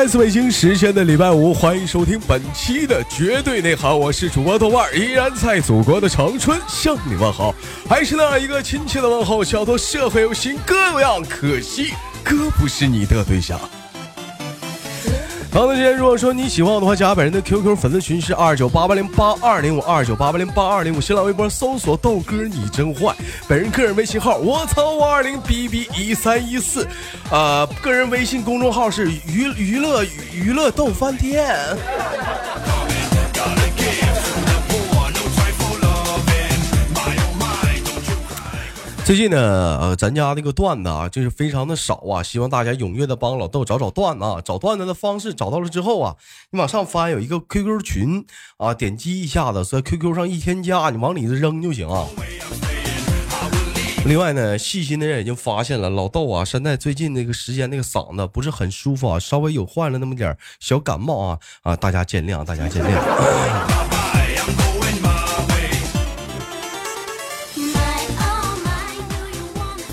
来自北京时间的礼拜五，欢迎收听本期的绝对内涵，我是主播豆瓣，依然在祖国的长春向你问好，还是那一个亲切的问候，叫做社会有心哥有样，可惜哥不是你的对象。好的，今天如果说你喜欢我的话，加本人的 QQ 粉丝群是二九八八零八二零五二九八八零八二零五，新浪微博搜索豆哥你真坏，本人个人微信号我操五二零 B B 一三一四，啊，个人微信公众号是娱娱乐娱乐豆翻天。最近呢，呃，咱家那个段子啊，就是非常的少啊，希望大家踊跃的帮老豆找找段子啊。找段子的方式找到了之后啊，你往上翻有一个 QQ 群啊，点击一下子在 QQ 上一添加，你往里头扔就行啊。另外呢，细心的人已经发现了，老豆啊，现在最近那个时间那个嗓子不是很舒服啊，稍微有患了那么点小感冒啊啊，大家见谅，大家见谅。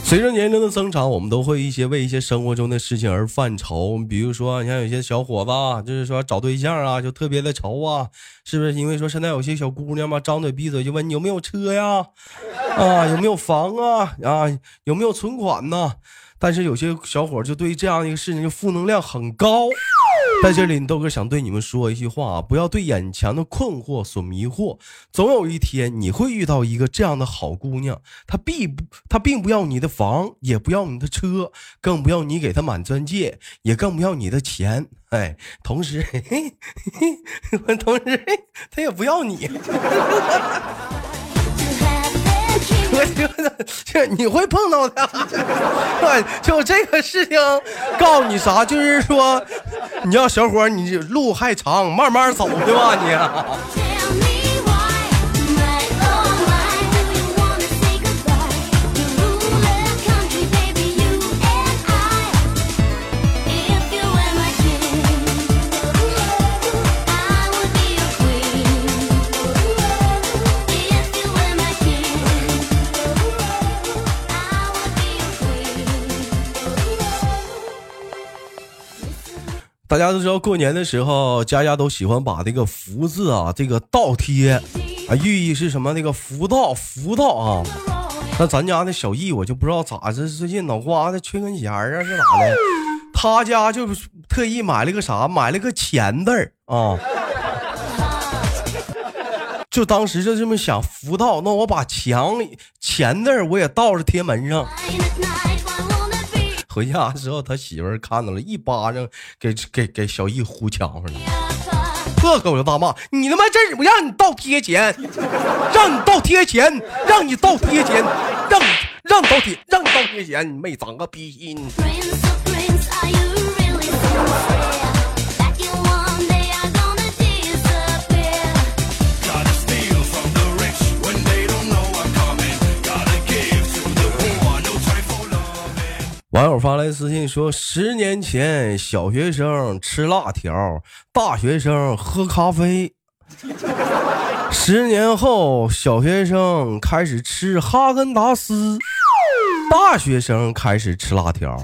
随着年龄的增长，我们都会一些为一些生活中的事情而犯愁。比如说，你看有些小伙子，就是说找对象啊，就特别的愁啊，是不是？因为说现在有些小姑娘嘛，张嘴闭嘴就问你有没有车呀，啊，有没有房啊，啊，有没有存款呐？但是有些小伙就对这样一个事情就负能量很高，在这里豆哥想对你们说一句话啊，不要对眼前的困惑所迷惑，总有一天你会遇到一个这样的好姑娘，她必不，她并不要你的房，也不要你的车，更不要你给她满钻戒，也更不要你的钱，哎，同时，嘿 嘿同时，她也不要你。我觉得这你会碰到的，就这个事情，告诉你啥？就是说，你要小伙，你路还长，慢慢走对吧？你。大家都知道，过年的时候，家家都喜欢把这个福字啊，这个倒贴啊，寓意是什么？那个福到，福到啊。那咱家那小易，我就不知道咋这最近脑瓜子缺根弦啊，是咋的？他家就特意买了个啥？买了个钱字儿啊。就当时就这么想，福到，那我把墙钱字儿我也倒着贴门上。回家之后，他媳妇看到了，一巴掌给给给小易呼墙上了，破口就大骂：“你他妈这我让你倒贴钱，让你倒贴钱，让你倒贴钱，让让倒贴，让你倒贴钱，你妹长个逼心。网友发来私信说：“十年前，小学生吃辣条，大学生喝咖啡；十年后，小学生开始吃哈根达斯，大学生开始吃辣条。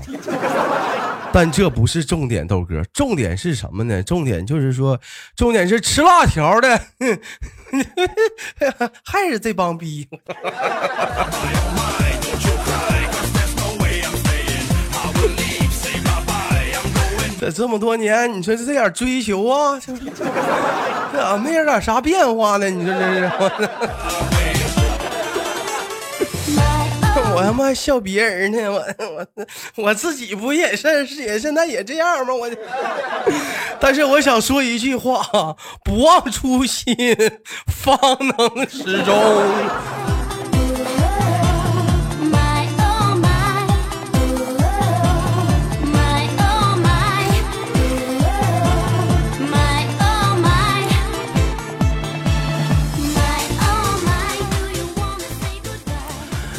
但这不是重点，豆哥，重点是什么呢？重点就是说，重点是吃辣条的，还是这帮逼。”这这么多年，你说这点追求啊，这咋没有点啥变化呢？你说这是，我他妈笑别人呢，我我我自己不也是也现在也这样吗？我，但是我想说一句话：不忘初心，方能始终。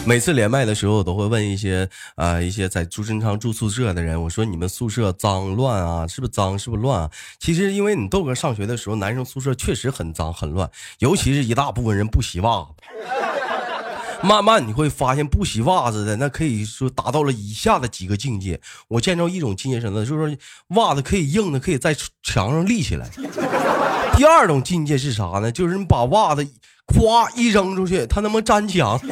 每次连麦的时候，我都会问一些啊一些在朱正昌住宿舍的人，我说你们宿舍脏乱啊，是不是脏，是不是乱啊？其实因为你豆哥上学的时候，男生宿舍确实很脏很乱，尤其是一大部分人不洗袜子。慢慢你会发现，不洗袜子的那可以说达到了以下的几个境界。我见着一种境界什么，就是说袜子可以硬的，可以在墙上立起来。第二种境界是啥呢？就是你把袜子咵一扔出去，它能不能粘墙？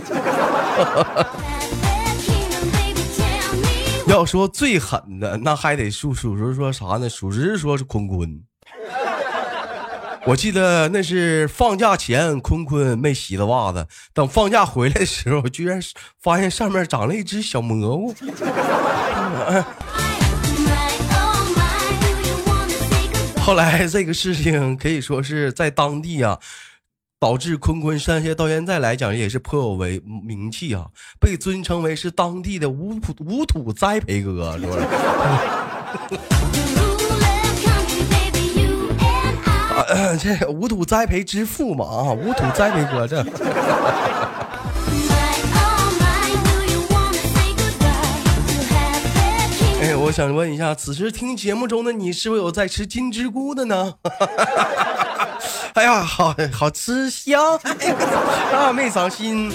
要说最狠的，那还得数数数说啥呢？属实说是坤坤。我记得那是放假前，坤坤没洗的袜子。等放假回来的时候，居然发现上面长了一只小蘑菇。后来这个事情可以说是在当地啊，导致坤坤上些到现在来讲也是颇有为名气啊，被尊称为是当地的无土无土栽培哥，是不是？这无土栽培之父嘛啊，无土栽培哥这。哎，我想问一下，此时听节目中的你，是否有在吃金针菇的呢？哎呀，好好吃香，啊，没伤心。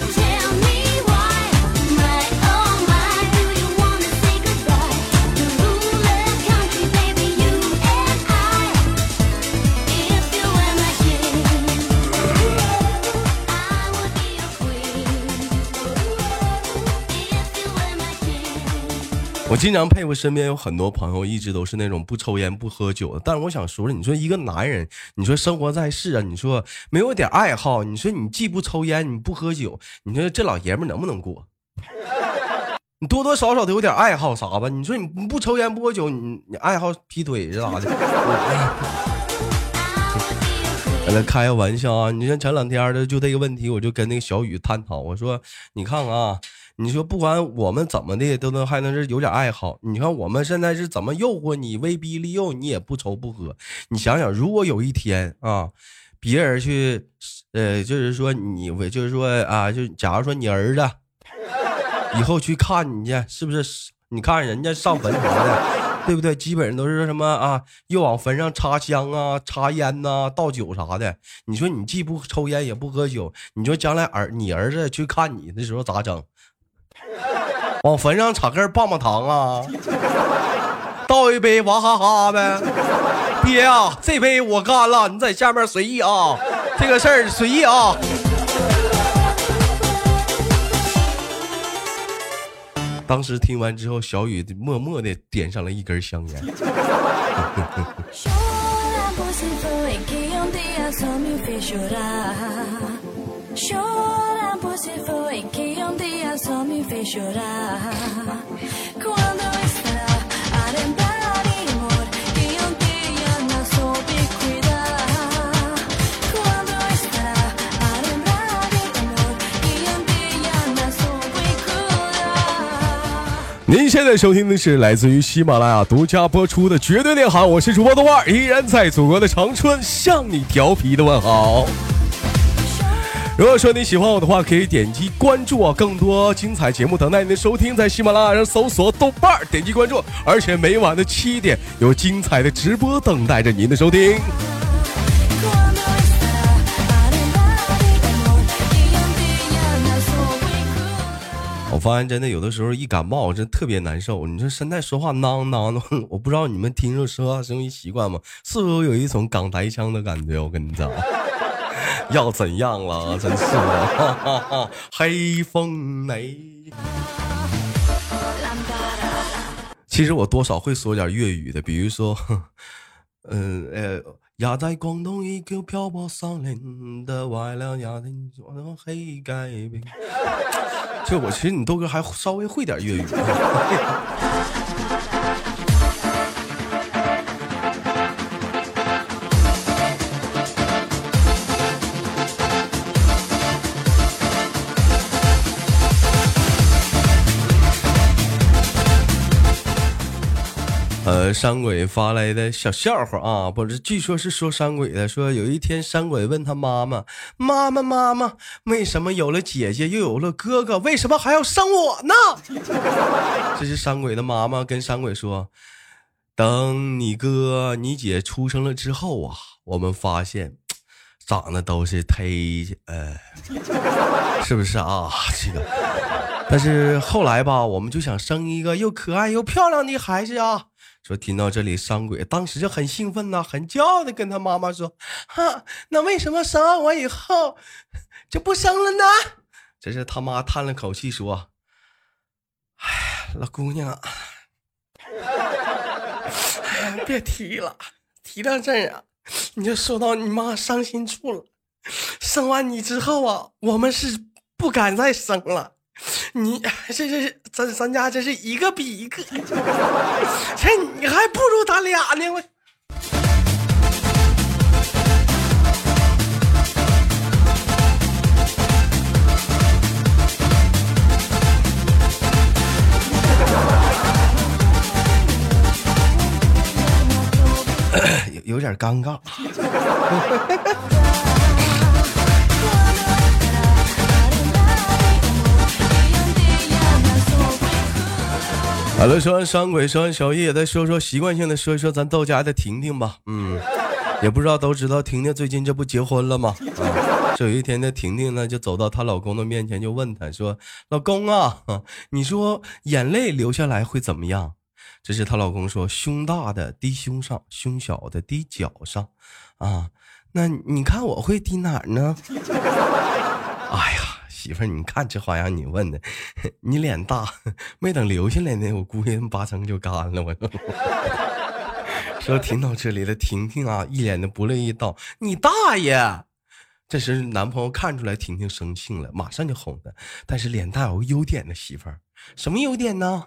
我经常佩服身边有很多朋友，一直都是那种不抽烟不喝酒的。但是我想说，你说一个男人，你说生活在世啊，你说没有点爱好，你说你既不抽烟，你不喝酒，你说这老爷们能不能过？你多多少少得有点爱好啥吧？你说你不抽烟不喝酒，你你爱好劈腿是咋的？来开个玩笑啊！你像前两天的就这个问题，我就跟那个小雨探讨，我说你看看啊。你说不管我们怎么的，都能还能是有点爱好。你看我们现在是怎么诱惑你、威逼利诱你，也不抽不喝。你想想，如果有一天啊，别人去，呃，就是说你我，就是说啊，就假如说你儿子以后去看你去，是不是？你看人家上坟啥的，对不对？基本上都是什么啊，又往坟上插香啊、插烟呐、倒酒啥的。你说你既不抽烟也不喝酒，你说将来儿你儿子去看你的时候咋整？往坟上插根棒棒糖啊，倒一杯娃哈哈呗。爹啊，这杯我干了，你在下面随意啊，这个事儿随意啊。当时听完之后，小雨默默的点上了一根香烟。您现在收听的是来自于喜马拉雅独家播出的《绝对内涵》，我是主播豆瓣，依然在祖国的长春向你调皮的问好。如果说你喜欢我的话，可以点击关注啊，更多精彩节目等待您的收听，在喜马拉雅上搜索豆瓣，点击关注，而且每晚的七点有精彩的直播等待着您的收听。我发现真的有的时候一感冒，真特别难受。你说现在说话囔囔的，我不知道你们听着说话声音习惯吗？是不是有一种港台腔的感觉？我跟你讲。要怎样了？真是的，黑风雷。其实我多少会说点粤语的，比如说，嗯呃，压在广东一个漂泊少年的外了家庭，黑改变。就我其实你豆哥还稍微会点粤语。呃，山鬼发来的小笑话啊，不是，据说是说山鬼的，说有一天山鬼问他妈妈：“妈妈，妈妈，为什么有了姐姐又有了哥哥，为什么还要生我呢？” 这是山鬼的妈妈跟山鬼说：“等你哥你姐出生了之后啊，我们发现长得都是忒呃，是不是啊？这个，但是后来吧，我们就想生一个又可爱又漂亮的孩子啊。说听到这里，伤鬼当时就很兴奋呐，很骄傲的跟他妈妈说：“哈，那为什么生完我以后就不生了呢？”这是他妈叹了口气说：“哎，老姑娘，别提了，提到这儿啊，你就说到你妈伤心处了。生完你之后啊，我们是不敢再生了。”你 这这咱咱家这是一个比一个，这你还不如咱俩呢！我 有有点尴尬。好了，说完山鬼，说完小叶，再说说习惯性的说一说咱到家的婷婷吧。嗯，也不知道都知道婷婷最近这不结婚了吗？啊，这有一天呢，婷婷呢就走到她老公的面前，就问他说：“老公啊，你说眼泪流下来会怎么样？”这是她老公说：“胸大的滴胸上，胸小的滴脚上。”啊，那你看我会滴哪儿呢？哎呀！媳妇儿，你看这花样，你问的，你脸大，没等流下来呢，我估计八成就干了。我 说听到这里的婷婷啊，一脸的不乐意道：“你大爷！”这时男朋友看出来婷婷生气了，马上就哄她。但是脸大有个优点的媳妇儿，什么优点呢？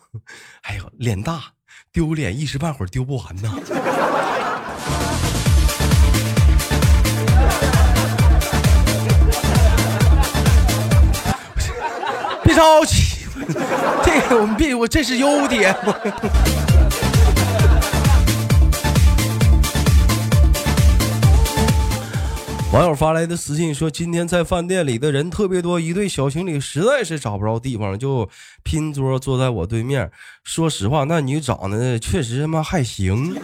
哎呦，脸大丢脸一时半会儿丢不完呢。高级，这个我们别，我这是优点。网友发来的私信说：“今天在饭店里的人特别多，一对小情侣实在是找不着地方，就拼桌坐在我对面。说实话，那女长得确实他妈还行。”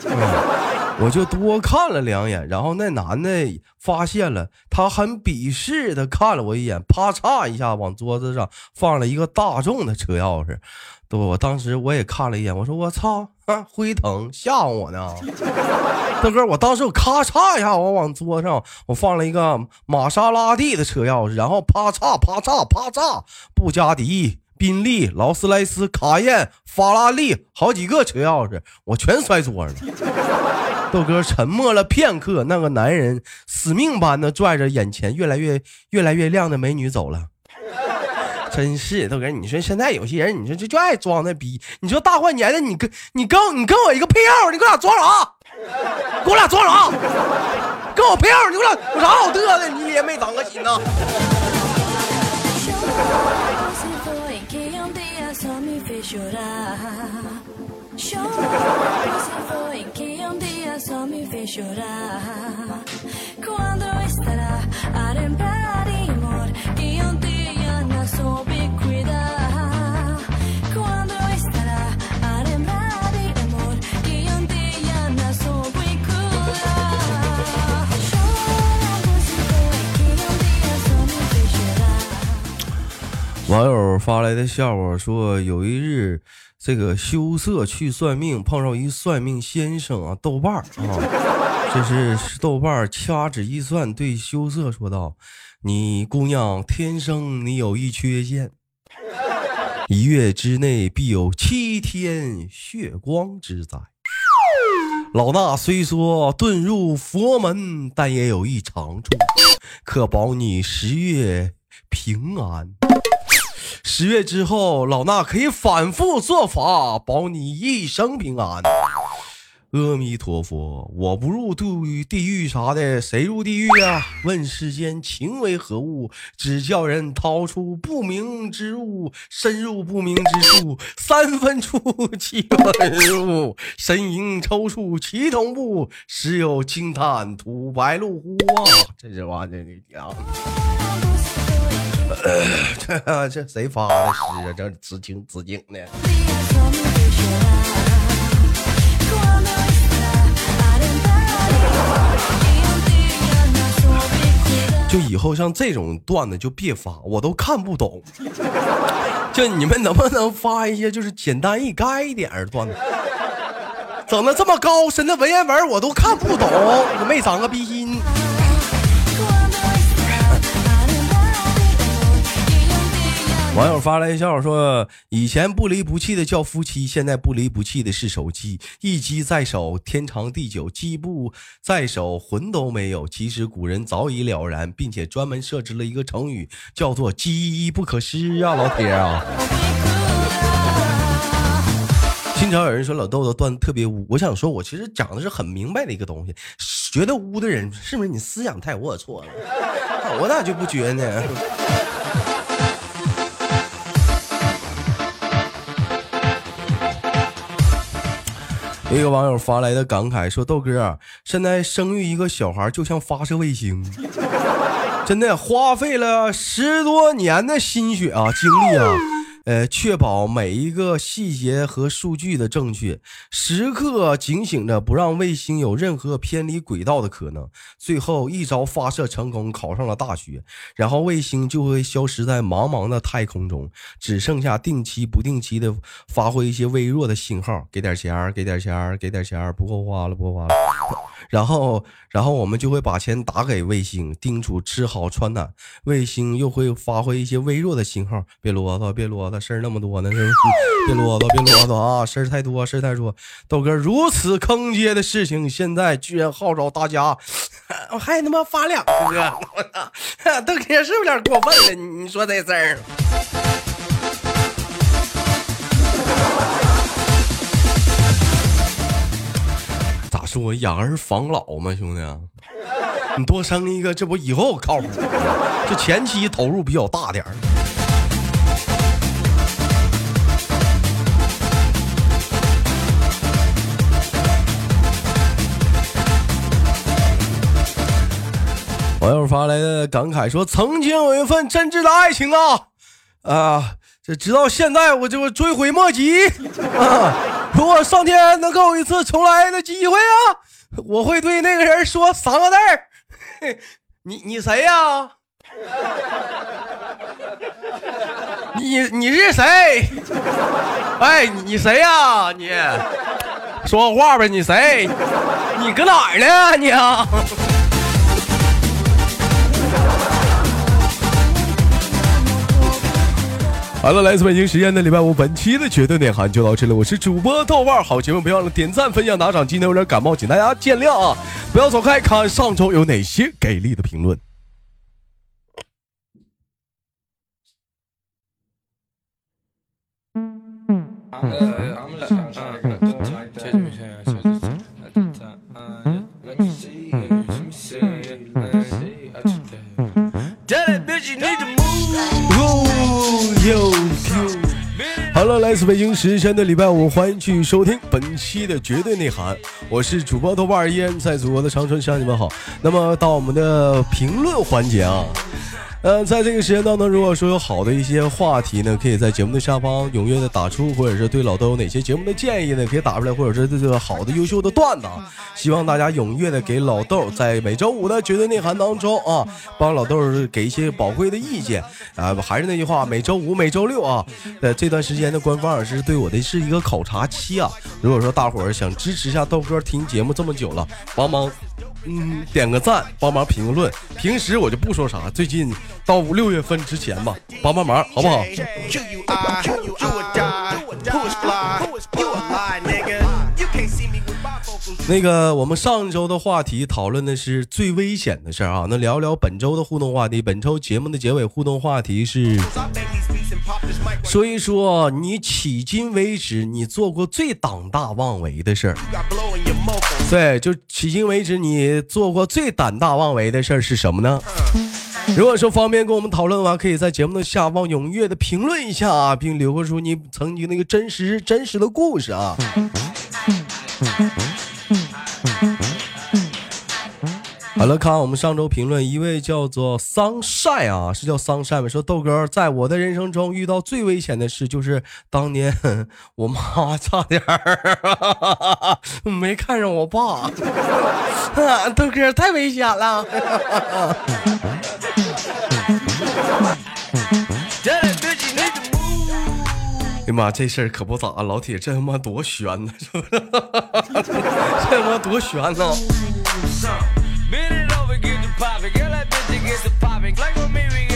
我就多看了两眼，然后那男的发现了，他很鄙视的看了我一眼，啪嚓一下往桌子上放了一个大众的车钥匙。对，我当时我也看了一眼，我说我操，辉腾吓唬我呢，大哥，我当时我咔嚓一下，我往桌上我放了一个玛莎拉蒂的车钥匙，然后啪嚓啪嚓啪嚓，布加迪。宾利、劳斯莱斯、卡宴、法拉利，好几个车钥匙，我全摔桌上了。豆哥沉默了片刻，那个男人死命般的拽着眼前越来越、越来越亮的美女走了。真是豆哥，你说现在有些人，你说这就爱装那逼。你说大过年的，你跟、你跟、你跟我一个配号你给我俩装啥？给我俩装啥？跟我配号你给我俩有啥好嘚的？你也没长个心呐？网友发来的笑话说，有一日，这个羞涩去算命，碰上一算命先生啊，豆瓣儿啊，这是豆瓣儿掐指一算，对羞涩说道：“你姑娘天生你有一缺陷，一月之内必有七天血光之灾。老衲虽说遁入佛门，但也有一长处，可保你十月平安。”十月之后，老衲可以反复做法，保你一生平安。阿弥陀佛，我不入地狱，地狱啥的，谁入地狱啊？问世间情为何物？只叫人掏出不明之物，深入不明之处，三分出七分入，神影抽搐齐同步，时有惊叹吐白露乎啊！这这玩意儿你这 这谁发的诗啊？这紫景紫景的。就以后像这种段子就别发，我都看不懂。就你们能不能发一些就是简单易该一点的段子？整的这么高深的文言文我都看不懂，你没长个鼻心。网友发来一笑说：“以前不离不弃的叫夫妻，现在不离不弃的是手机。一机在手，天长地久；机不在手，魂都没有。其实古人早已了然，并且专门设置了一个成语，叫做‘机不可失’啊，老铁啊！”经常有人说老豆豆段子特别污，我想说，我其实讲的是很明白的一个东西。觉得污的人，是不是你思想太龌龊了？我咋就不觉呢？一个网友发来的感慨说：“豆哥，现在生育一个小孩就像发射卫星，真的花费了十多年的心血啊，精力啊。”呃，确保每一个细节和数据的正确，时刻警醒着，不让卫星有任何偏离轨道的可能。最后一招发射成功，考上了大学，然后卫星就会消失在茫茫的太空中，只剩下定期、不定期的发挥一些微弱的信号，给点钱儿给点钱儿给点钱儿不够花了，不够花了。然后，然后我们就会把钱打给卫星，叮嘱吃好穿暖。卫星又会发挥一些微弱的信号，别啰嗦，别啰嗦，事儿那么多呢，是不是？别啰嗦，别啰嗦啊，事儿太多，事儿太多。豆哥，如此坑爹的事情，现在居然号召大家，我还他妈发两个，我操！豆哥是不是有点过分了？你说这事儿咋？说养儿防老嘛，兄弟，你多生一个，这不以后靠谱？这前期投入比较大点儿。网友发来的感慨说：“曾经有一份真挚的爱情啊，啊，这直到现在我就追悔莫及啊。”如果上天能给我一次重来的机会啊，我会对那个人说三个字儿：你你谁呀？你你是谁？哎，你谁呀？你说话呗？你谁？你搁哪儿呢？你？好了，来自北京时间的礼拜五，本期的绝对内涵就到这里。我是主播豆瓣，好节目别忘了点赞、分享、打赏。今天有点感冒，请大家见谅啊！不要走开，看上周有哪些给力的评论。好了，来自北京时间的礼拜五，欢迎继续收听本期的绝对内涵，我是主播豆瓣，依然在祖国的长春向你们好。那么到我们的评论环节啊。嗯，在这个时间当中，如果说有好的一些话题呢，可以在节目的下方踊跃的打出，或者是对老豆有哪些节目的建议呢，可以打出来，或者是这个好的优秀的段子，希望大家踊跃的给老豆在每周五的绝对内涵当中啊，帮老豆给一些宝贵的意见啊。还是那句话，每周五、每周六啊，呃，这段时间的官方也是对我的是一个考察期啊。如果说大伙儿想支持一下豆哥听节目这么久了，帮忙。嗯，点个赞，帮忙评论。平时我就不说啥，最近到五六月份之前吧，帮帮忙，好不好？那个，我们上周的话题讨论的是最危险的事儿啊，那聊聊本周的互动话题。本周节目的结尾互动话题是。说一说你迄今为止你做过最胆大妄为的事儿。对，就迄今为止你做过最胆大妄为的事儿是什么呢？如果说方便跟我们讨论的话，可以在节目的下方踊跃的评论一下啊，并留出你曾经那个真实真实的故事啊。好了看我们上周评论一位叫做 sunshine 啊是叫 sunshine 说豆哥在我的人生中遇到最危险的事就是当年 我妈差点 没看上我爸。豆哥太危险了。哎呀妈这事儿可不咋老铁这他妈多悬呢是不是这他妈多悬呢。Bend it over, get the poppin'. Girl, that bitch, it gets the poppin'. Like when me, we get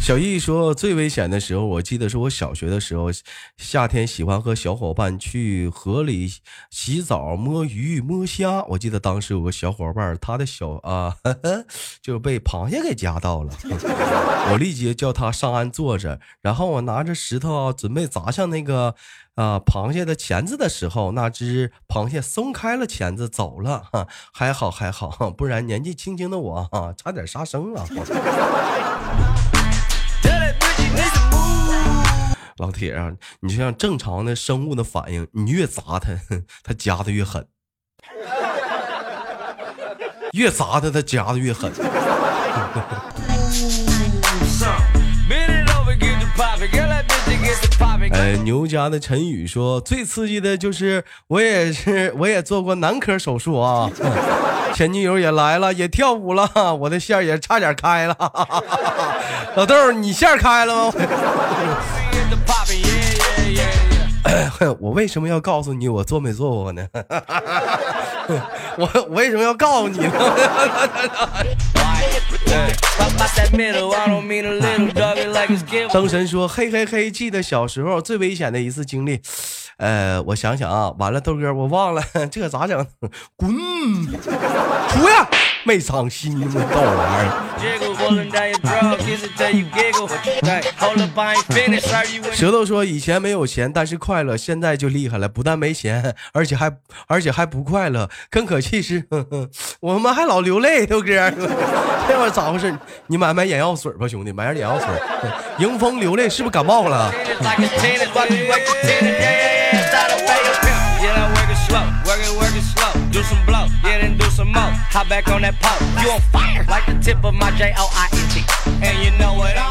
小易说，最危险的时候，我记得是我小学的时候，夏天喜欢和小伙伴去河里洗澡、摸鱼、摸虾。我记得当时有个小伙伴，他的小啊，就被螃蟹给夹到了。我立即叫他上岸坐着，然后我拿着石头准备砸向那个啊螃蟹的钳子的时候，那只螃蟹松开了钳子走了。哈还好还好，不然年纪轻轻的我啊，差点杀生了。老铁啊，你就像正常的生物的反应，你越砸它，它夹的越狠；越砸它，它夹的越狠。哎，牛家的陈宇说，最刺激的就是我也是，我也做过男科手术啊。前女友也来了，也跳舞了，我的线也差点开了。老豆，你线开了吗？我为什么要告诉你我做没做过呢？我我为什么要告诉你呢？灯神说：“嘿嘿嘿，记得小时候最危险的一次经历。呃，我想想啊，完了，豆哥，我忘了，这咋整？滚，出呀！没伤心吗？逗玩意儿。舌头说：以前没有钱，但是快乐；现在就厉害了，不但没钱，而且还而且还不快乐。更可气是，我们还老流泪，豆哥，这玩意咋回事？你买买眼药水吧，兄弟，买点眼药水。迎风流泪，是不是感冒了？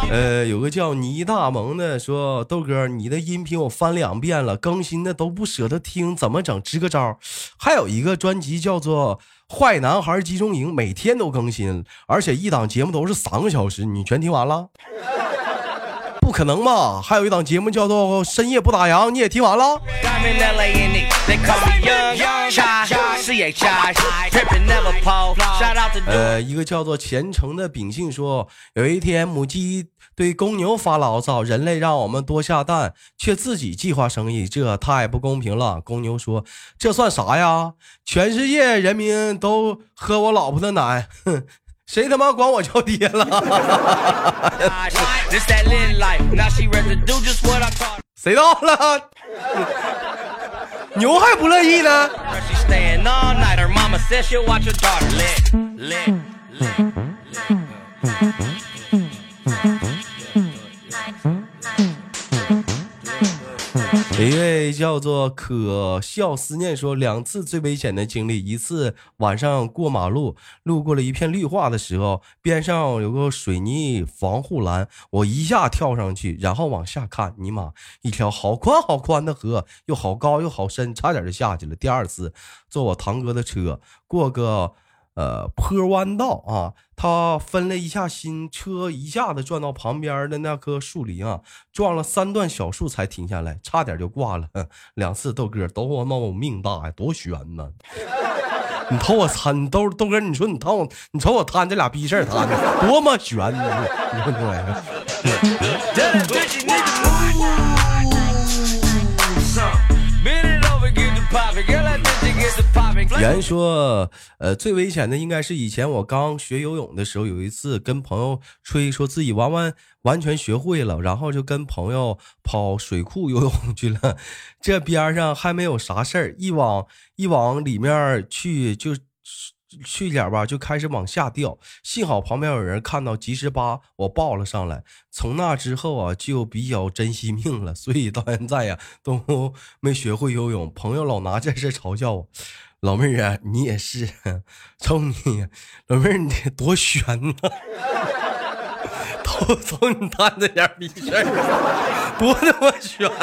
呃，有个叫倪大萌的说，豆哥，你的音频我翻两遍了，更新的都不舍得听，怎么整？支个招。还有一个专辑叫做《坏男孩集中营》，每天都更新，而且一档节目都是三个小时，你全听完了？不可能吧？还有一档节目叫做《深夜不打烊》，你也听完了？呃，一个叫做虔诚的秉性说，有一天母鸡对公牛发牢骚，人类让我们多下蛋，却自己计划生育，这太不公平了。公牛说：“这算啥呀？全世界人民都喝我老婆的奶。”哼哼。谁他妈管我叫爹了？谁到了？牛还不乐意呢。一位叫做可笑思念说，两次最危险的经历，一次晚上过马路，路过了一片绿化的时候，边上有个水泥防护栏，我一下跳上去，然后往下看，尼玛，一条好宽好宽的河，又好高又好深，差点就下去了。第二次坐我堂哥的车，过个。呃，坡弯道啊，他分了一下心，车一下子转到旁边的那棵树林啊，撞了三段小树才停下来，差点就挂了。两次豆哥都他妈我命大呀，多悬呐！你瞅我摊豆豆哥，你说你摊我，你瞅我摊这俩逼事儿摊的多么悬呢？你 说言说，呃，最危险的应该是以前我刚学游泳的时候，有一次跟朋友吹，说自己完完完全学会了，然后就跟朋友跑水库游泳去了。这边上还没有啥事儿，一往一往里面去，就去点吧，就开始往下掉。幸好旁边有人看到，及时把我抱了上来。从那之后啊，就比较珍惜命了，所以到现在呀都没学会游泳。朋友老拿这事嘲笑我。老妹儿啊，你也是，瞅你，老妹儿你多悬呐！瞅瞅你摊这点逼事儿，多他妈悬呐！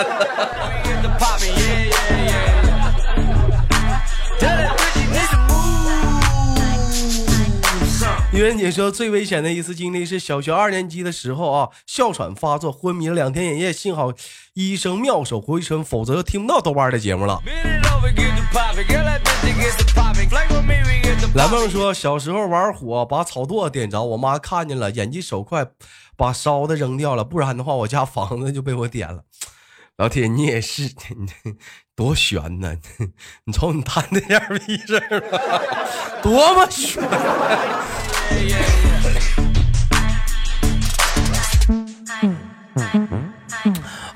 女人姐说最危险的一次经历是小学二年级的时候啊，哮喘发作，昏迷了两天一夜，幸好医生妙手回春，否则就听不到豆瓣的节目了。蓝梦说小时候玩火把草垛点着，我妈看见了，眼疾手快，把烧的扔掉了，不然的话我家房子就被我点了。老铁，你也是，你多悬呢！你瞅你摊那样逼事儿，多么悬！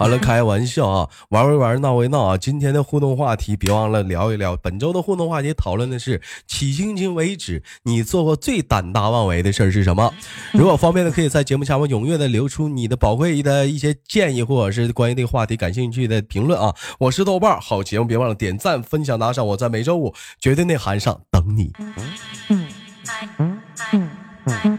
好了，开玩笑啊，玩归玩，闹归闹啊。今天的互动话题，别忘了聊一聊。本周的互动话题讨论的是，迄今今为止，你做过最胆大妄为的事儿是什么？如果方便的，可以在节目下方踊跃的留出你的宝贵的一些建议，或者是关于这个话题感兴趣的评论啊。我是豆瓣，好节目别忘了点赞、分享、打赏。我在每周五绝对内涵上等你。每